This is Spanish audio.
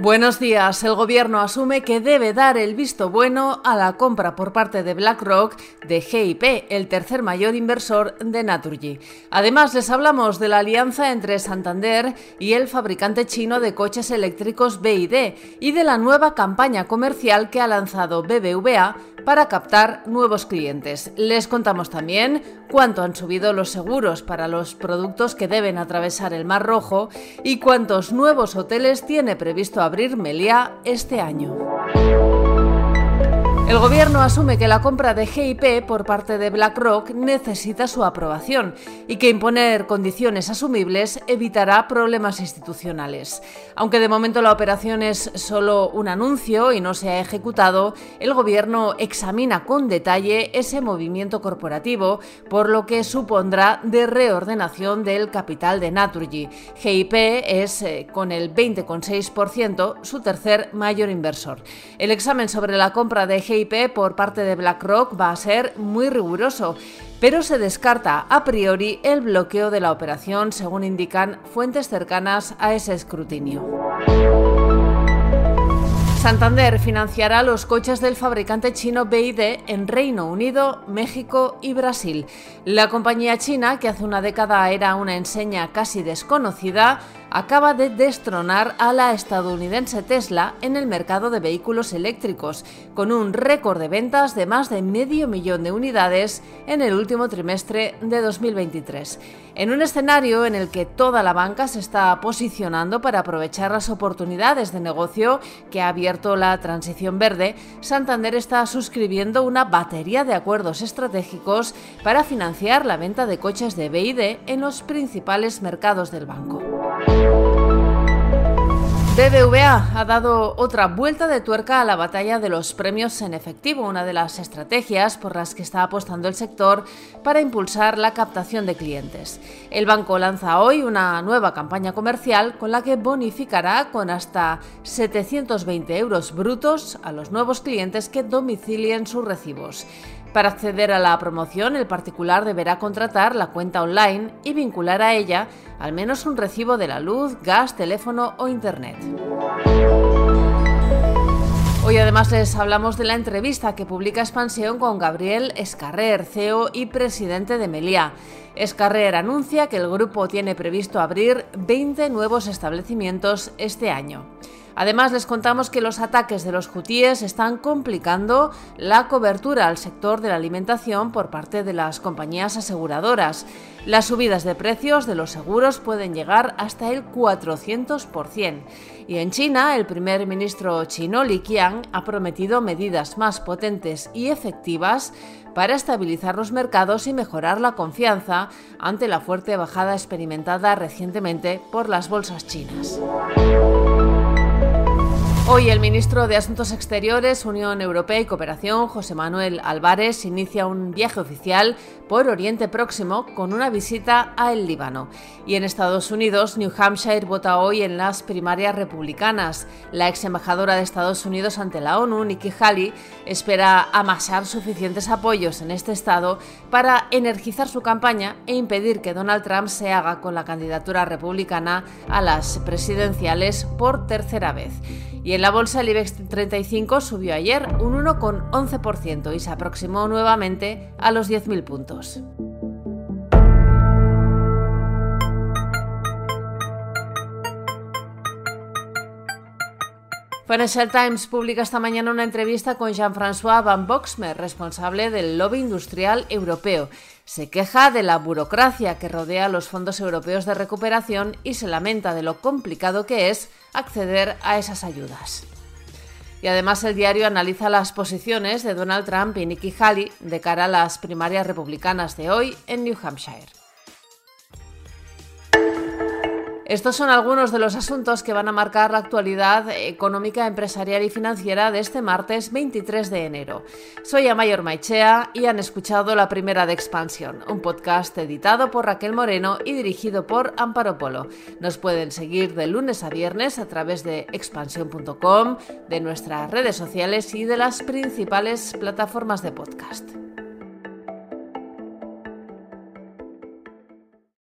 Buenos días. El gobierno asume que debe dar el visto bueno a la compra por parte de BlackRock de GIP, el tercer mayor inversor de Naturgy. Además, les hablamos de la alianza entre Santander y el fabricante chino de coches eléctricos BID y de la nueva campaña comercial que ha lanzado BBVA para captar nuevos clientes. Les contamos también cuánto han subido los seguros para los productos que deben atravesar el Mar Rojo y cuántos nuevos hoteles tiene previsto abrir Meliá este año. El gobierno asume que la compra de GIP por parte de BlackRock necesita su aprobación y que imponer condiciones asumibles evitará problemas institucionales. Aunque de momento la operación es solo un anuncio y no se ha ejecutado, el gobierno examina con detalle ese movimiento corporativo, por lo que supondrá de reordenación del capital de Naturgy. GIP es, eh, con el 20,6%, su tercer mayor inversor. El examen sobre la compra de GIP por parte de BlackRock va a ser muy riguroso, pero se descarta a priori el bloqueo de la operación, según indican fuentes cercanas a ese escrutinio. Santander financiará los coches del fabricante chino BID en Reino Unido, México y Brasil. La compañía china, que hace una década era una enseña casi desconocida, acaba de destronar a la estadounidense Tesla en el mercado de vehículos eléctricos, con un récord de ventas de más de medio millón de unidades en el último trimestre de 2023. En un escenario en el que toda la banca se está posicionando para aprovechar las oportunidades de negocio que ha la transición verde, Santander está suscribiendo una batería de acuerdos estratégicos para financiar la venta de coches de BID en los principales mercados del banco. BBVA ha dado otra vuelta de tuerca a la batalla de los premios en efectivo, una de las estrategias por las que está apostando el sector para impulsar la captación de clientes. El banco lanza hoy una nueva campaña comercial con la que bonificará con hasta 720 euros brutos a los nuevos clientes que domicilien sus recibos. Para acceder a la promoción, el particular deberá contratar la cuenta online y vincular a ella al menos un recibo de la luz, gas, teléfono o internet. Hoy además les hablamos de la entrevista que publica Expansión con Gabriel Escarrer, CEO y presidente de Meliá. Escarrer anuncia que el grupo tiene previsto abrir 20 nuevos establecimientos este año. Además, les contamos que los ataques de los hutíes están complicando la cobertura al sector de la alimentación por parte de las compañías aseguradoras. Las subidas de precios de los seguros pueden llegar hasta el 400%. Y en China, el primer ministro chino Li Qiang ha prometido medidas más potentes y efectivas para estabilizar los mercados y mejorar la confianza ante la fuerte bajada experimentada recientemente por las bolsas chinas. Hoy el ministro de Asuntos Exteriores, Unión Europea y Cooperación, José Manuel Álvarez, inicia un viaje oficial por Oriente Próximo con una visita a el Líbano. Y en Estados Unidos, New Hampshire vota hoy en las primarias republicanas. La ex embajadora de Estados Unidos ante la ONU, Nikki Haley, espera amasar suficientes apoyos en este estado para energizar su campaña e impedir que Donald Trump se haga con la candidatura republicana a las presidenciales por tercera vez. Y en la bolsa el IBEX 35 subió ayer un 1,11% y se aproximó nuevamente a los 10.000 puntos. Financial Times publica esta mañana una entrevista con Jean-François Van Boxmer, responsable del lobby industrial europeo. Se queja de la burocracia que rodea los fondos europeos de recuperación y se lamenta de lo complicado que es acceder a esas ayudas. Y además el diario analiza las posiciones de Donald Trump y Nikki Haley de cara a las primarias republicanas de hoy en New Hampshire. Estos son algunos de los asuntos que van a marcar la actualidad económica, empresarial y financiera de este martes 23 de enero. Soy Amayor Maichea y han escuchado La Primera de Expansión, un podcast editado por Raquel Moreno y dirigido por Amparo Polo. Nos pueden seguir de lunes a viernes a través de expansión.com, de nuestras redes sociales y de las principales plataformas de podcast.